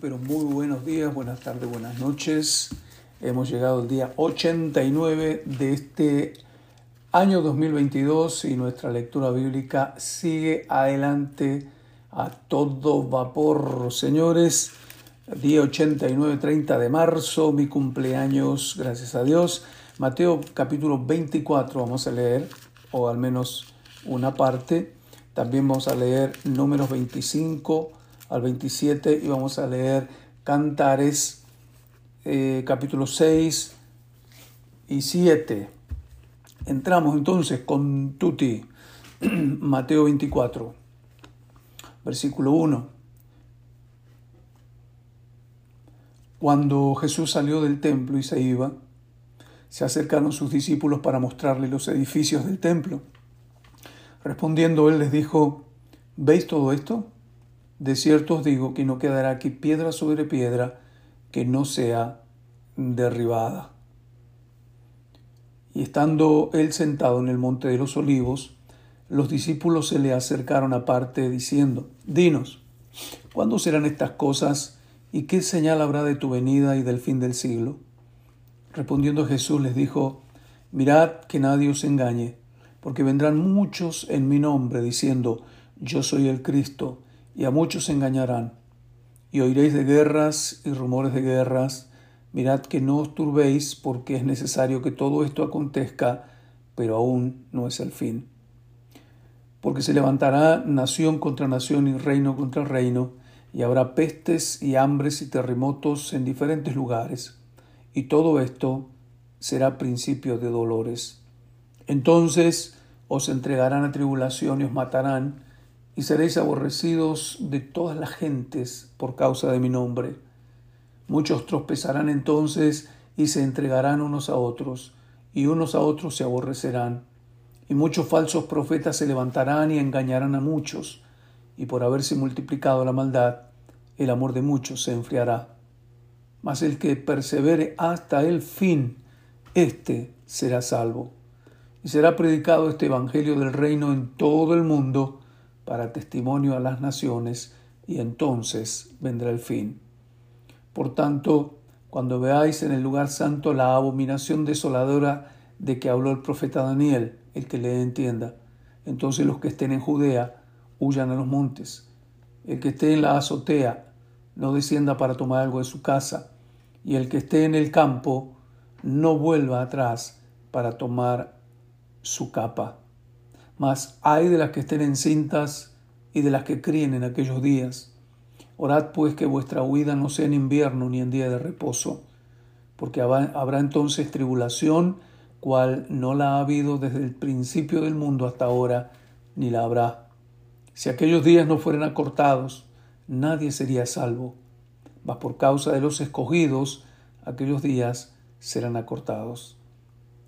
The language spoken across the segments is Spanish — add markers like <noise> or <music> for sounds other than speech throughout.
pero muy buenos días, buenas tardes, buenas noches. Hemos llegado al día 89 de este año 2022 y nuestra lectura bíblica sigue adelante a todo vapor. Señores, día 89, 30 de marzo, mi cumpleaños, gracias a Dios. Mateo capítulo 24 vamos a leer, o al menos una parte. También vamos a leer números 25 al 27 y vamos a leer Cantares eh, capítulo 6 y 7. Entramos entonces con Tuti, <clears throat> Mateo 24, versículo 1. Cuando Jesús salió del templo y se iba, se acercaron sus discípulos para mostrarle los edificios del templo. Respondiendo él les dijo, ¿veis todo esto? De cierto os digo que no quedará aquí piedra sobre piedra que no sea derribada. Y estando él sentado en el monte de los olivos, los discípulos se le acercaron aparte diciendo, Dinos, ¿cuándo serán estas cosas y qué señal habrá de tu venida y del fin del siglo? Respondiendo Jesús les dijo, Mirad que nadie os engañe, porque vendrán muchos en mi nombre diciendo, Yo soy el Cristo, y a muchos engañarán. Y oiréis de guerras y rumores de guerras. Mirad que no os turbéis, porque es necesario que todo esto acontezca, pero aún no es el fin. Porque se levantará nación contra nación y reino contra reino, y habrá pestes y hambres y terremotos en diferentes lugares, y todo esto será principio de dolores. Entonces os entregarán a tribulación y os matarán, y seréis aborrecidos de todas las gentes por causa de mi nombre. Muchos tropezarán entonces y se entregarán unos a otros, y unos a otros se aborrecerán. Y muchos falsos profetas se levantarán y engañarán a muchos, y por haberse multiplicado la maldad, el amor de muchos se enfriará. Mas el que persevere hasta el fin, éste será salvo. Y será predicado este Evangelio del reino en todo el mundo, para testimonio a las naciones, y entonces vendrá el fin. Por tanto, cuando veáis en el lugar santo la abominación desoladora de que habló el profeta Daniel, el que le entienda, entonces los que estén en Judea huyan a los montes. El que esté en la azotea no descienda para tomar algo de su casa, y el que esté en el campo no vuelva atrás para tomar su capa. Mas hay de las que estén encintas y de las que críen en aquellos días. Orad pues que vuestra huida no sea en invierno ni en día de reposo, porque habrá entonces tribulación, cual no la ha habido desde el principio del mundo hasta ahora, ni la habrá. Si aquellos días no fueran acortados, nadie sería salvo, mas por causa de los escogidos, aquellos días serán acortados.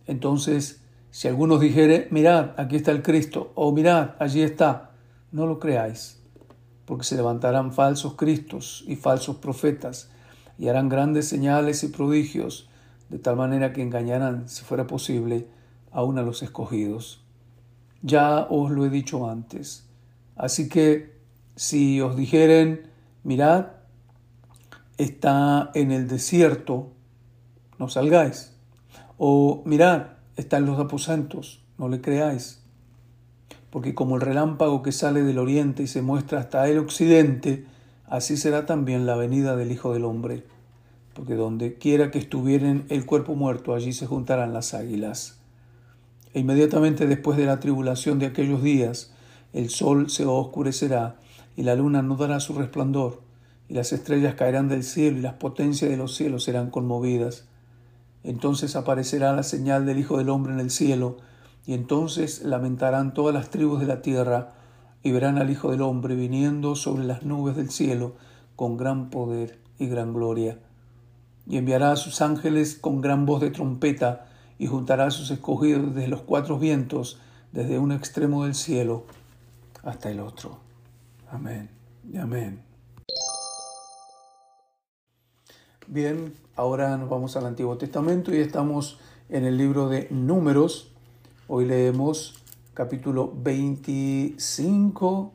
Entonces si algunos dijere, mirad, aquí está el Cristo, o mirad, allí está, no lo creáis, porque se levantarán falsos Cristos y falsos profetas, y harán grandes señales y prodigios, de tal manera que engañarán, si fuera posible, aún a los escogidos. Ya os lo he dicho antes. Así que si os dijeren, mirad, está en el desierto, no salgáis. O mirad, está en los aposentos, no le creáis. Porque como el relámpago que sale del oriente y se muestra hasta el occidente, así será también la venida del Hijo del Hombre. Porque donde quiera que estuvieren el cuerpo muerto, allí se juntarán las águilas. E inmediatamente después de la tribulación de aquellos días, el sol se oscurecerá y la luna no dará su resplandor, y las estrellas caerán del cielo y las potencias de los cielos serán conmovidas entonces aparecerá la señal del Hijo del Hombre en el cielo, y entonces lamentarán todas las tribus de la tierra, y verán al Hijo del Hombre viniendo sobre las nubes del cielo con gran poder y gran gloria. Y enviará a sus ángeles con gran voz de trompeta, y juntará a sus escogidos desde los cuatro vientos, desde un extremo del cielo hasta el otro. Amén y amén. Bien, ahora nos vamos al Antiguo Testamento y estamos en el libro de Números. Hoy leemos capítulo 25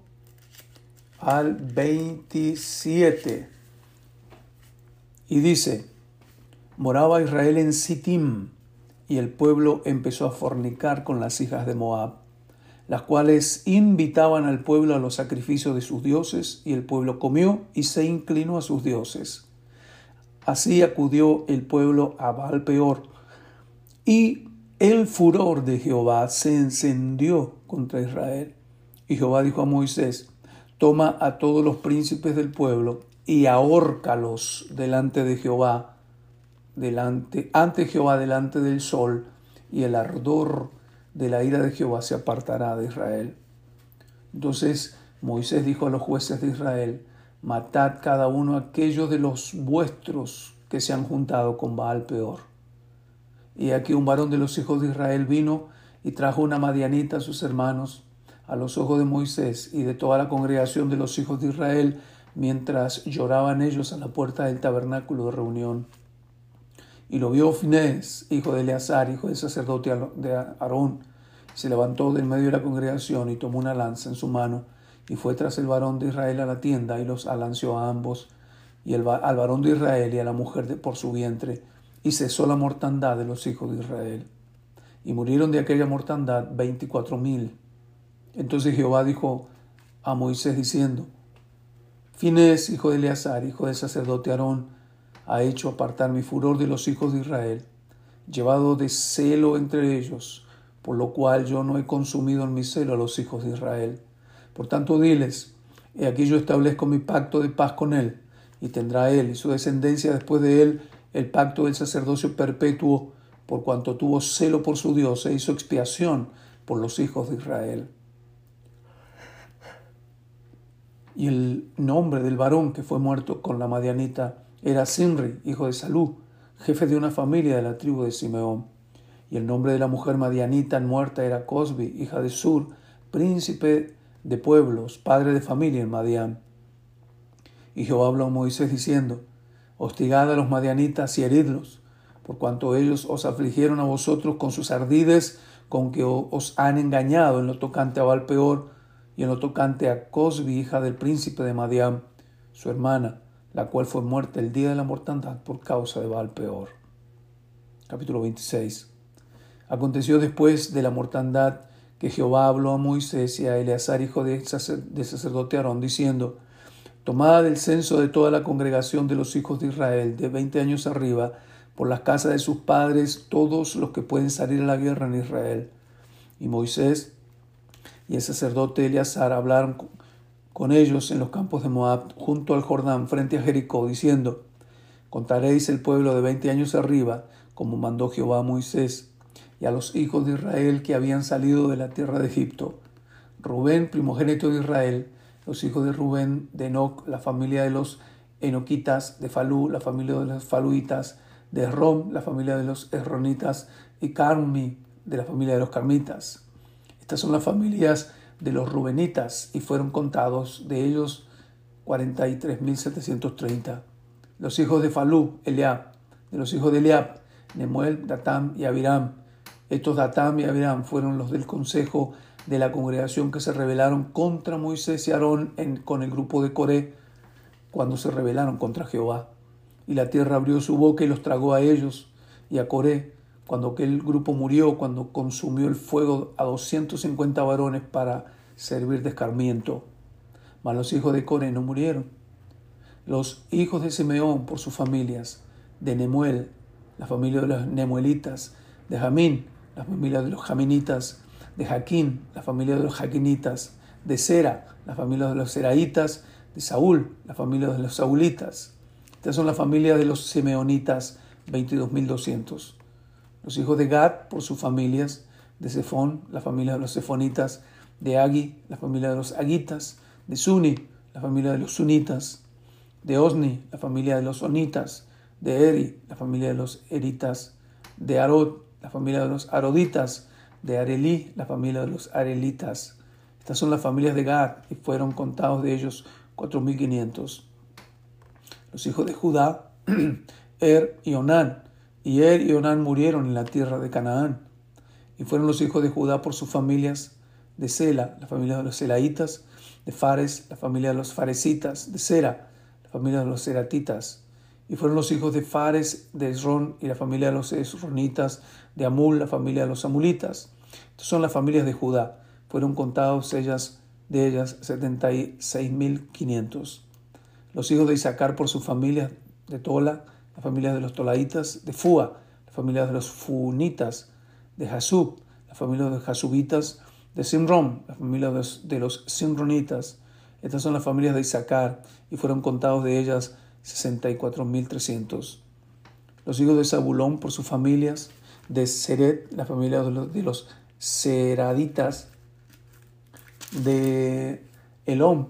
al 27. Y dice, moraba Israel en Sittim, y el pueblo empezó a fornicar con las hijas de Moab, las cuales invitaban al pueblo a los sacrificios de sus dioses, y el pueblo comió y se inclinó a sus dioses. Así acudió el pueblo a Baal peor, y el furor de Jehová se encendió contra Israel. Y Jehová dijo a Moisés, toma a todos los príncipes del pueblo y ahórcalos delante de Jehová, delante, ante Jehová delante del sol, y el ardor de la ira de Jehová se apartará de Israel. Entonces Moisés dijo a los jueces de Israel, matad cada uno aquellos de los vuestros que se han juntado con Baal peor. Y aquí un varón de los hijos de Israel vino y trajo una madianita a sus hermanos, a los ojos de Moisés y de toda la congregación de los hijos de Israel, mientras lloraban ellos a la puerta del tabernáculo de reunión. Y lo vio Finés, hijo de Eleazar, hijo del sacerdote de Aarón. Se levantó del medio de la congregación y tomó una lanza en su mano, y fue tras el varón de Israel a la tienda, y los alanció a ambos, y al varón de Israel y a la mujer de, por su vientre, y cesó la mortandad de los hijos de Israel. Y murieron de aquella mortandad veinticuatro mil. Entonces Jehová dijo a Moisés diciendo, Finés, hijo de Eleazar, hijo del sacerdote Aarón, ha hecho apartar mi furor de los hijos de Israel, llevado de celo entre ellos, por lo cual yo no he consumido en mi celo a los hijos de Israel. Por tanto, diles, he aquí yo establezco mi pacto de paz con él, y tendrá él y su descendencia después de él el pacto del sacerdocio perpetuo, por cuanto tuvo celo por su Dios e hizo expiación por los hijos de Israel. y el nombre del varón que fue muerto con la Madianita era Simri, hijo de Salú, jefe de una familia de la tribu de Simeón. Y el nombre de la mujer Madianita muerta era Cosbi, hija de Sur, príncipe de pueblos, padre de familia en Madián. Y Jehová habló a Moisés diciendo, Hostigad a los madianitas y heridlos, por cuanto ellos os afligieron a vosotros con sus ardides, con que os han engañado en lo tocante a Valpeor, y en lo tocante a Cosbi, hija del príncipe de Madiam, su hermana, la cual fue muerta el día de la mortandad por causa de Baal peor. Capítulo 26. Aconteció después de la mortandad que Jehová habló a Moisés y a Eleazar, hijo de, sacerdote Aarón, diciendo, Tomada del censo de toda la congregación de los hijos de Israel, de veinte años arriba, por las casas de sus padres, todos los que pueden salir a la guerra en Israel. Y Moisés y el sacerdote Eleazar hablaron con ellos en los campos de Moab, junto al Jordán, frente a Jericó, diciendo, Contaréis el pueblo de veinte años arriba, como mandó Jehová a Moisés, y a los hijos de Israel que habían salido de la tierra de Egipto. Rubén, primogénito de Israel, los hijos de Rubén, de Enoch, la familia de los Enoquitas, de Falú, la familia de los Faluitas, de Rom, la familia de los Esronitas, y Carmi, de la familia de los Carmitas. Estas son las familias de los Rubenitas y fueron contados de ellos 43.730. Los hijos de Falú, Eliab, de los hijos de Eliab, Nemuel, Datam y Abiram. Estos Datam y Abiram fueron los del consejo de la congregación que se rebelaron contra Moisés y Aarón con el grupo de Coré cuando se rebelaron contra Jehová. Y la tierra abrió su boca y los tragó a ellos y a Coré cuando aquel grupo murió, cuando consumió el fuego a 250 varones para servir de escarmiento. Mas los hijos de Core no murieron. Los hijos de Simeón por sus familias, de Nemuel, la familia de los Nemuelitas, de Jamín, la familia de los Jaminitas, de Jaquín, la familia de los Jaquinitas, de Sera, la familia de los Seraitas, de Saúl, la familia de los Saulitas. Estas son las familias de los Simeonitas, 22.200 los hijos de Gad por sus familias, de Sefón, la familia de los Sefonitas, de Agi, la familia de los Agitas, de Suni, la familia de los Sunitas, de Osni, la familia de los Onitas, de Eri, la familia de los Eritas, de Arod, la familia de los Aroditas, de Arelí, la familia de los Arelitas. Estas son las familias de Gad y fueron contados de ellos 4.500. Los hijos de Judá, <clears throat> Er y Onán, y él y Onán murieron en la tierra de Canaán. Y fueron los hijos de Judá por sus familias, de Sela, la familia de los Selaitas, de Fares, la familia de los Faresitas, de Sera, la familia de los Seratitas. Y fueron los hijos de Fares, de Esrón y la familia de los Esronitas, de Amul, la familia de los Amulitas. Estas son las familias de Judá. Fueron contados ellas, de ellas 76.500. Los hijos de Isaacar por su familia, de Tola, la familia de los Tolaitas, de Fua, la familia de los Funitas, de Jasub, la familia de los Jasubitas, de Simron, la familia de los, de los Simronitas. Estas son las familias de Isaacar y fueron contados de ellas 64.300. Los hijos de Zabulón por sus familias, de Seret, la familia de los, Seraditas, de Elom,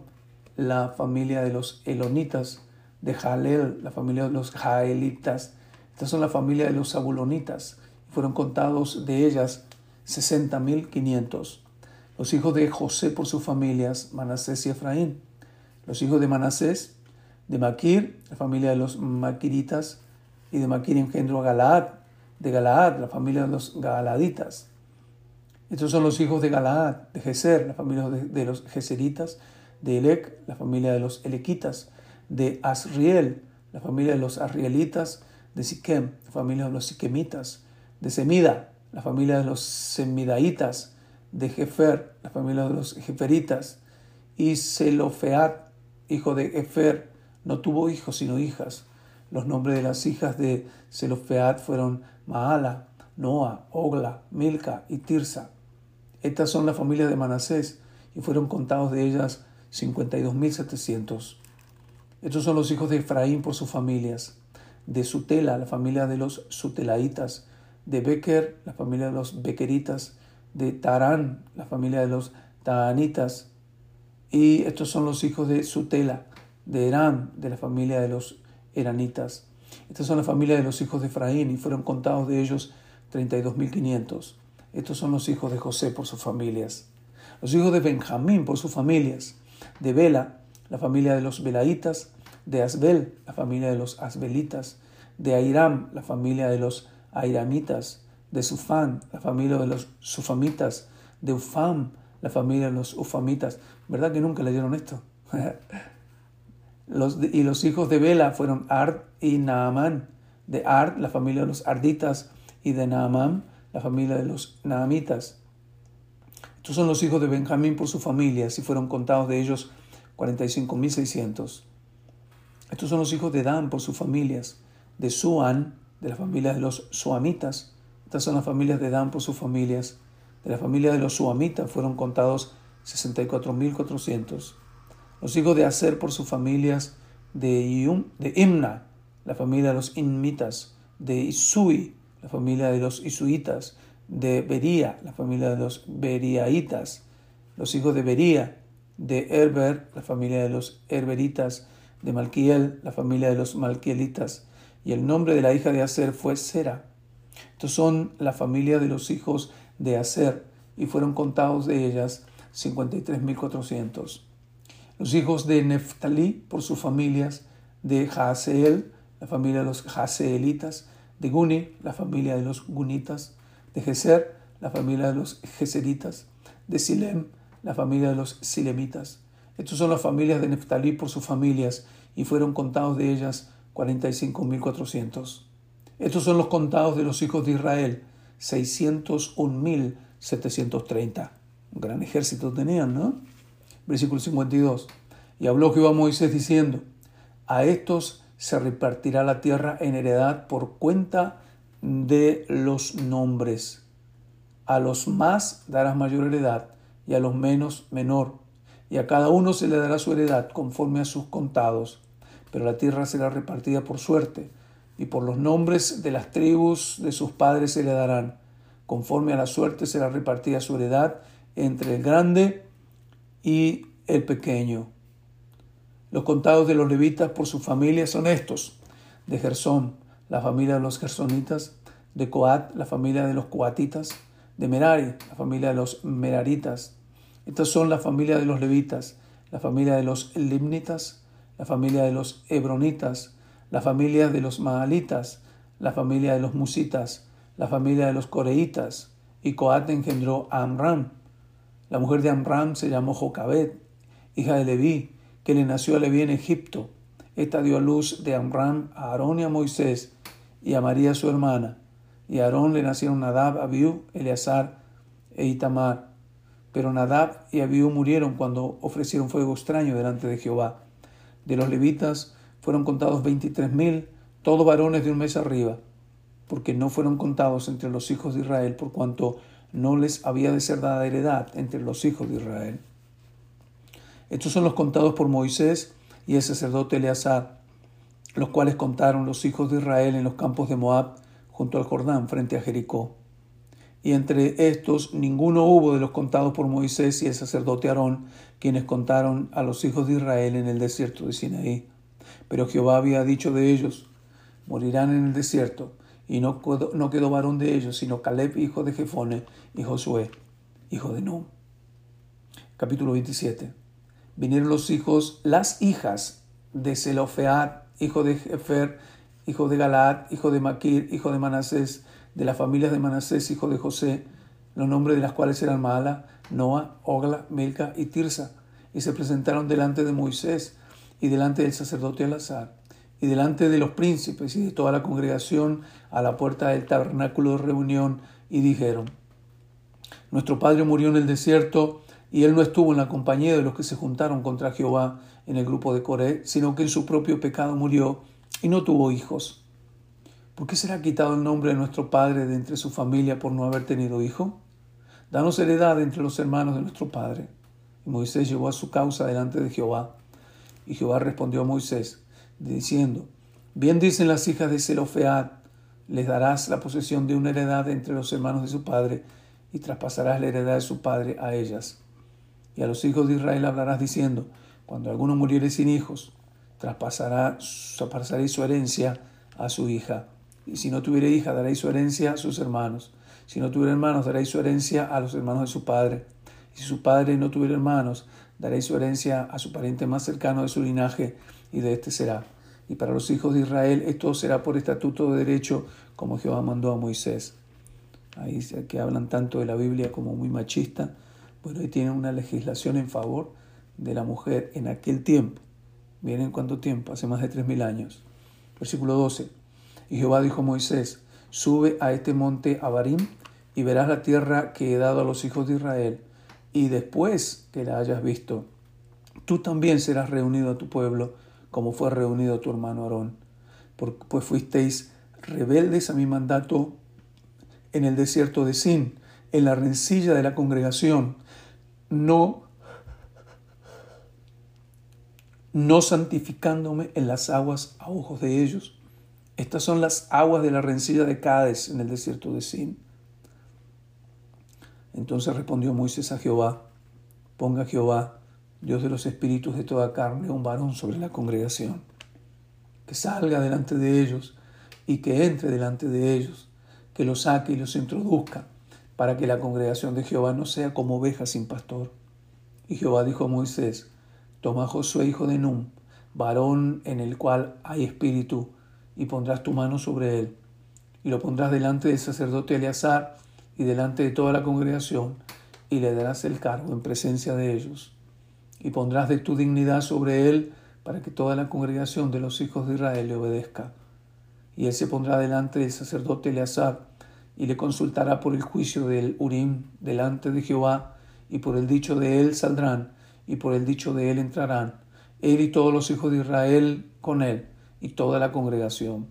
la familia de los Elonitas, de Jalel, la familia de los Jaelitas. Estas son la familia de los Zabulonitas. Fueron contados de ellas 60.500. Los hijos de José por sus familias, Manasés y Efraín. Los hijos de Manasés, de Maquir, la familia de los Maquiritas, y de Maquir engendró a Galaad, de Galaad, la familia de los Galaditas. Estos son los hijos de Galaad, de Geser, la familia de, los Geseritas, de Elec, la familia de los Elequitas, de Asriel, la familia de los Arrielitas, de Siquem, la familia de los Siquemitas, de Semida, la familia de los Semidaitas, de Jefer, la familia de los Jeferitas, y Selofeat, hijo de Efer, no tuvo hijos sino hijas. Los nombres de las hijas de Selofeat fueron Maala, Noa, Ogla, Milca y Tirsa. Estas son las familias de Manasés y fueron contados de ellas 52.700. Estos son los hijos de Efraín por sus familias. De Sutela, la familia de los Sutelaitas. De Beker, la familia de los Bekeritas. De Tarán, la familia de los Taanitas. Y estos son los hijos de Sutela, de Eram, de la familia de los Eranitas. Estas son las familias de los hijos de Efraín y fueron contados de ellos 32.500. Estos son los hijos de José por sus familias. Los hijos de Benjamín por sus familias. De Bela, la familia de los Belaitas. De Asbel, la familia de los Asbelitas. De Airam, la familia de los Airamitas. De Sufán, la familia de los Sufamitas. De Ufam, la familia de los Ufamitas. ¿Verdad que nunca leyeron esto? <laughs> Y los hijos de Bela fueron Ard y Naamán. De Ard, la familia de los Arditas, y de Naamán, la familia de los Naamitas. Estos son los hijos de Benjamín por sus familias, y fueron contados de ellos 45.600. Estos son los hijos de Dan por sus familias, de Suan, de la familia de los Suamitas. Estas son las familias de Dan por sus familias. De la familia de los Suamitas fueron contados 64.400 los hijos de Aser por sus familias, de, de Imna, la familia de los Inmitas, de Isui, la familia de los Isuitas, de Bería, la familia de los Beriaitas, los hijos de Bería, de Herber, la familia de los Herberitas, de Malquiel, la familia de los Malquielitas, y el nombre de la hija de Aser fue Sera. Estos son la familia de los hijos de Aser, y fueron contados de ellas 53.400 los hijos de Neftalí por sus familias, de Jaaseel, la familia de los Jaaseelitas, de Guni, la familia de los Gunitas, de Geser, la familia de los Geseritas, de Silem, la familia de los Silemitas. Estos son las familias de Neftalí por sus familias, y fueron contados de ellas 45.400. Estos son los contados de los hijos de Israel, 601.730. Un gran ejército tenían, ¿no? Versículo 52. Y habló Jehová a Moisés diciendo, a estos se repartirá la tierra en heredad por cuenta de los nombres. A los más darás mayor heredad y a los menos menor. Y a cada uno se le dará su heredad conforme a sus contados. Pero la tierra será repartida por suerte, y por los nombres de las tribus de sus padres se le darán. Conforme a la suerte será repartida su heredad entre el grande y el pequeño. Los contados de los levitas por su familia son estos. De Gersón, la familia de los gersonitas. De Coat, la familia de los coatitas. De Merari, la familia de los meraritas. Estas son la familia de los levitas, la familia de los limnitas, la familia de los hebronitas, la familia de los maalitas, la familia de los musitas, la familia de los coreitas. Y Coat engendró a Amram, la mujer de Amram se llamó Jocabed, hija de Leví, que le nació a Leví en Egipto. Esta dio a luz de Amram a Aarón y a Moisés y a María su hermana. Y a Aarón le nacieron Nadab, Abiú, Eleazar e Itamar. Pero Nadab y Abiú murieron cuando ofrecieron fuego extraño delante de Jehová. De los levitas fueron contados veintitrés mil, todos varones de un mes arriba, porque no fueron contados entre los hijos de Israel, por cuanto no les había de ser dada heredad entre los hijos de Israel. Estos son los contados por Moisés y el sacerdote Eleazar, los cuales contaron los hijos de Israel en los campos de Moab, junto al Jordán, frente a Jericó. Y entre estos ninguno hubo de los contados por Moisés y el sacerdote Aarón, quienes contaron a los hijos de Israel en el desierto de Sinaí. Pero Jehová había dicho de ellos, morirán en el desierto, y no quedó, no quedó varón de ellos, sino Caleb, hijo de Jefone, y Josué, hijo de Num. Capítulo 27. Vinieron los hijos, las hijas de Zelofead, hijo de Jefer, hijo de Galaad, hijo de Maquir, hijo de Manasés, de las familias de Manasés, hijo de José, los nombres de las cuales eran Maala, Noa, Ogla, Milca y Tirsa, y se presentaron delante de Moisés y delante del sacerdote Alazar, y delante de los príncipes y de toda la congregación a la puerta del tabernáculo de reunión, y dijeron, Nuestro padre murió en el desierto, y él no estuvo en la compañía de los que se juntaron contra Jehová en el grupo de Coré, sino que en su propio pecado murió y no tuvo hijos. ¿Por qué será quitado el nombre de nuestro padre de entre su familia por no haber tenido hijo? Danos heredad entre los hermanos de nuestro padre. Y Moisés llevó a su causa delante de Jehová. Y Jehová respondió a Moisés, diciendo, Bien dicen las hijas de Zelofead, les darás la posesión de una heredad entre los hermanos de su padre, y traspasarás la heredad de su padre a ellas. Y a los hijos de Israel hablarás diciendo, cuando alguno muriere sin hijos, traspasará, traspasaréis su herencia a su hija. Y si no tuviere hija, daréis su herencia a sus hermanos. Si no tuviera hermanos, daréis su herencia a los hermanos de su padre. Y si su padre no tuviera hermanos, daréis su herencia a su pariente más cercano de su linaje, y de éste será. Y para los hijos de Israel esto será por estatuto de derecho, como Jehová mandó a Moisés. Ahí que hablan tanto de la Biblia como muy machista, bueno, ahí tienen una legislación en favor de la mujer en aquel tiempo. ¿Vienen cuánto tiempo? Hace más de tres mil años. Versículo 12. Y Jehová dijo a Moisés, sube a este monte Abarim y verás la tierra que he dado a los hijos de Israel. Y después que la hayas visto, tú también serás reunido a tu pueblo, como fue reunido tu hermano Aarón. Pues fuisteis rebeldes a mi mandato en el desierto de Sin, en la rencilla de la congregación, no, no santificándome en las aguas a ojos de ellos. Estas son las aguas de la rencilla de Cádiz en el desierto de Sin. Entonces respondió Moisés a Jehová, ponga Jehová, Dios de los espíritus de toda carne, un varón sobre la congregación, que salga delante de ellos y que entre delante de ellos, que los saque y los introduzca para que la congregación de Jehová no sea como oveja sin pastor. Y Jehová dijo a Moisés, toma a Josué hijo de Num, varón en el cual hay espíritu, y pondrás tu mano sobre él, y lo pondrás delante del sacerdote Eleazar y delante de toda la congregación, y le darás el cargo en presencia de ellos, y pondrás de tu dignidad sobre él, para que toda la congregación de los hijos de Israel le obedezca. Y él se pondrá delante del sacerdote Eleazar, y le consultará por el juicio del Urim delante de Jehová, y por el dicho de él saldrán, y por el dicho de él entrarán, él y todos los hijos de Israel con él, y toda la congregación.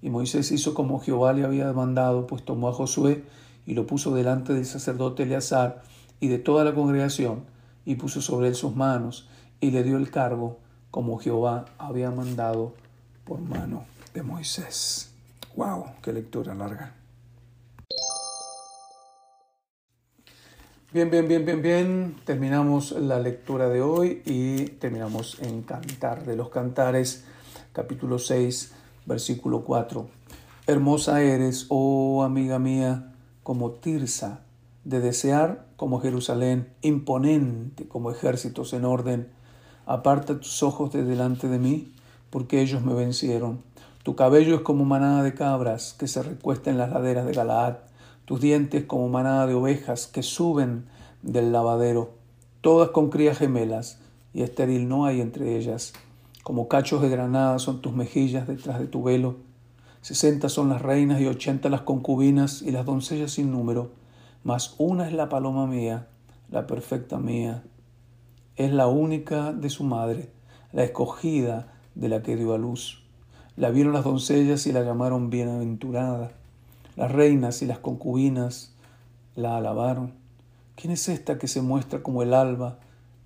Y Moisés hizo como Jehová le había mandado, pues tomó a Josué y lo puso delante del sacerdote Eleazar y de toda la congregación, y puso sobre él sus manos, y le dio el cargo, como Jehová había mandado por mano de Moisés. ¡Wow! ¡Qué lectura larga! Bien, bien, bien, bien, bien. Terminamos la lectura de hoy y terminamos en Cantar de los Cantares, capítulo 6, versículo 4. Hermosa eres, oh amiga mía, como Tirsa, de desear como Jerusalén, imponente como ejércitos en orden. Aparta tus ojos de delante de mí, porque ellos me vencieron. Tu cabello es como manada de cabras que se recuesta en las laderas de Galaad, tus dientes como manada de ovejas que suben del lavadero, todas con crías gemelas, y estéril no hay entre ellas. Como cachos de granada son tus mejillas detrás de tu velo. Sesenta son las reinas y ochenta las concubinas y las doncellas sin número, mas una es la paloma mía, la perfecta mía. Es la única de su madre, la escogida de la que dio a luz. La vieron las doncellas y la llamaron bienaventurada. Las reinas y las concubinas la alabaron. ¿Quién es esta que se muestra como el alba,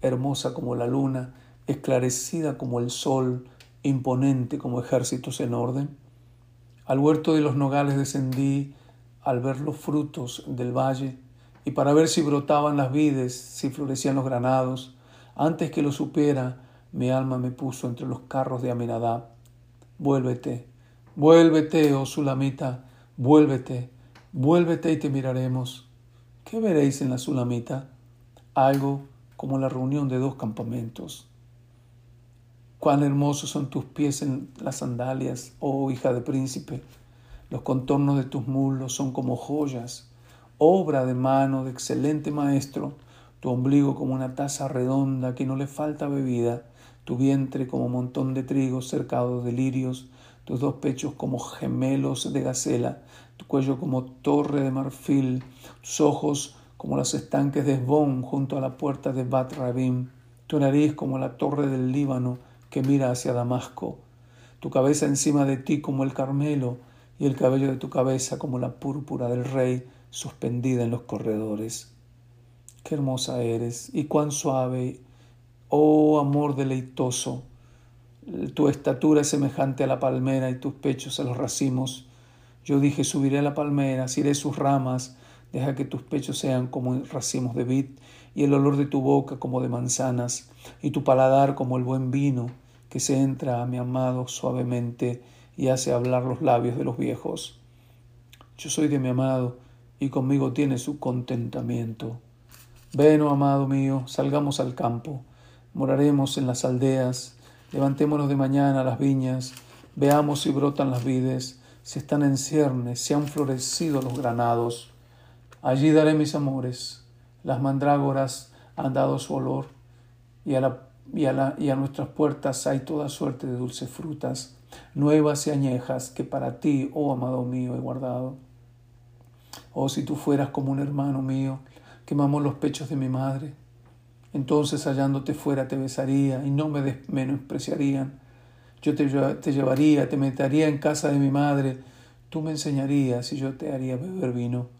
hermosa como la luna, esclarecida como el sol, imponente como ejércitos en orden? Al huerto de los nogales descendí al ver los frutos del valle y para ver si brotaban las vides, si florecían los granados. Antes que lo supiera, mi alma me puso entre los carros de Aminadab. Vuélvete, vuélvete, oh Sulamita, vuélvete, vuélvete y te miraremos. ¿Qué veréis en la Sulamita? Algo como la reunión de dos campamentos. Cuán hermosos son tus pies en las sandalias, oh hija de príncipe. Los contornos de tus muslos son como joyas, obra de mano de excelente maestro. Tu ombligo como una taza redonda que no le falta bebida, tu vientre como montón de trigo cercado de lirios, tus dos pechos como gemelos de gacela, tu cuello como torre de marfil, tus ojos como los estanques de Esbón junto a la puerta de Bat Rabim, tu nariz como la torre del Líbano, que mira hacia Damasco, tu cabeza encima de ti como el Carmelo, y el cabello de tu cabeza como la púrpura del rey suspendida en los corredores. Qué hermosa eres, y cuán suave, oh amor deleitoso. Tu estatura es semejante a la palmera y tus pechos a los racimos. Yo dije, subiré a la palmera, iré sus ramas, deja que tus pechos sean como racimos de vid y el olor de tu boca como de manzanas, y tu paladar como el buen vino que se entra a mi amado suavemente y hace hablar los labios de los viejos. Yo soy de mi amado, y conmigo tiene su contentamiento. Ven, oh amado mío, salgamos al campo, moraremos en las aldeas, levantémonos de mañana a las viñas, veamos si brotan las vides, si están en ciernes, si han florecido los granados. Allí daré mis amores, las mandrágoras han dado su olor, y a, la, y a nuestras puertas hay toda suerte de dulces frutas, nuevas y añejas, que para ti, oh amado mío, he guardado. Oh, si tú fueras como un hermano mío, que mamó los pechos de mi madre, entonces hallándote fuera te besaría y no me menospreciarían. Yo te, te llevaría, te metería en casa de mi madre, tú me enseñarías y yo te haría beber vino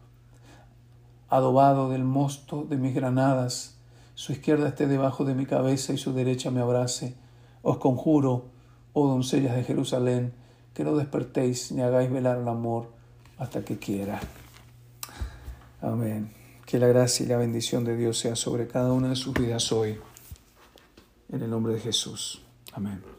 adobado del mosto de mis granadas, su izquierda esté debajo de mi cabeza y su derecha me abrace. Os conjuro, oh doncellas de Jerusalén, que no despertéis ni hagáis velar el amor hasta que quiera. Amén. Que la gracia y la bendición de Dios sea sobre cada una de sus vidas hoy. En el nombre de Jesús. Amén.